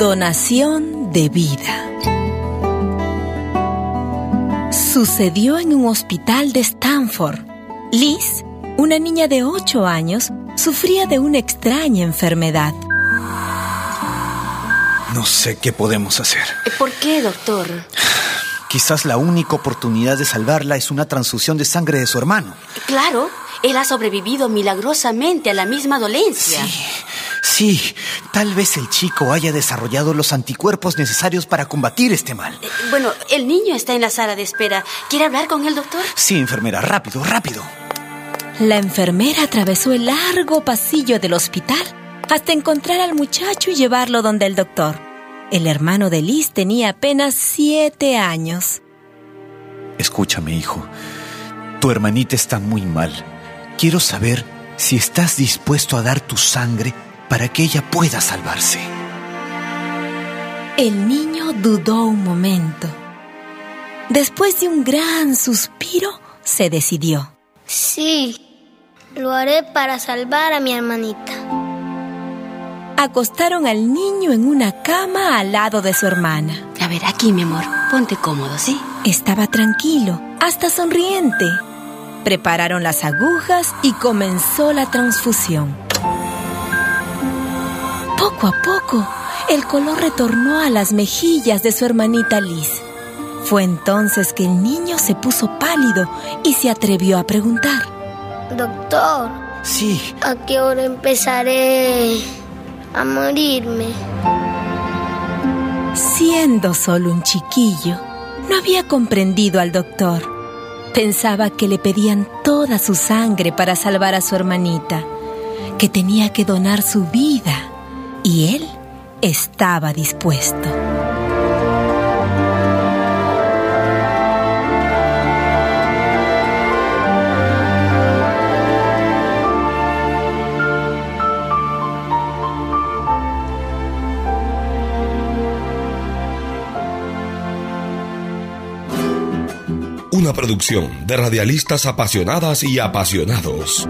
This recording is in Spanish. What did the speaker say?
Donación de vida. Sucedió en un hospital de Stanford. Liz, una niña de 8 años, sufría de una extraña enfermedad. No sé qué podemos hacer. ¿Por qué, doctor? Quizás la única oportunidad de salvarla es una transfusión de sangre de su hermano. Claro, él ha sobrevivido milagrosamente a la misma dolencia. Sí, sí. Tal vez el chico haya desarrollado los anticuerpos necesarios para combatir este mal. Eh, Bueno, el niño está en la sala de espera. ¿Quiere hablar con el doctor? Sí, enfermera, rápido, rápido. La enfermera atravesó el largo pasillo del hospital hasta encontrar al muchacho y llevarlo donde el doctor. El hermano de Liz tenía apenas siete años. Escúchame, hijo. Tu hermanita está muy mal. Quiero saber si estás dispuesto a dar tu sangre para que ella pueda salvarse. El niño dudó un momento. Después de un gran suspiro, se decidió. Sí, lo haré para salvar a mi hermanita. Acostaron al niño en una cama al lado de su hermana. A ver, aquí, mi amor. Ponte cómodo, ¿sí? Estaba tranquilo, hasta sonriente. Prepararon las agujas y comenzó la transfusión. Poco a poco, el color retornó a las mejillas de su hermanita Liz. Fue entonces que el niño se puso pálido y se atrevió a preguntar. Doctor, Sí, ¿a qué hora empezaré a morirme? Siendo solo un chiquillo, no había comprendido al doctor. Pensaba que le pedían toda su sangre para salvar a su hermanita, que tenía que donar su vida, y él estaba dispuesto. Una producción de radialistas apasionadas y apasionados.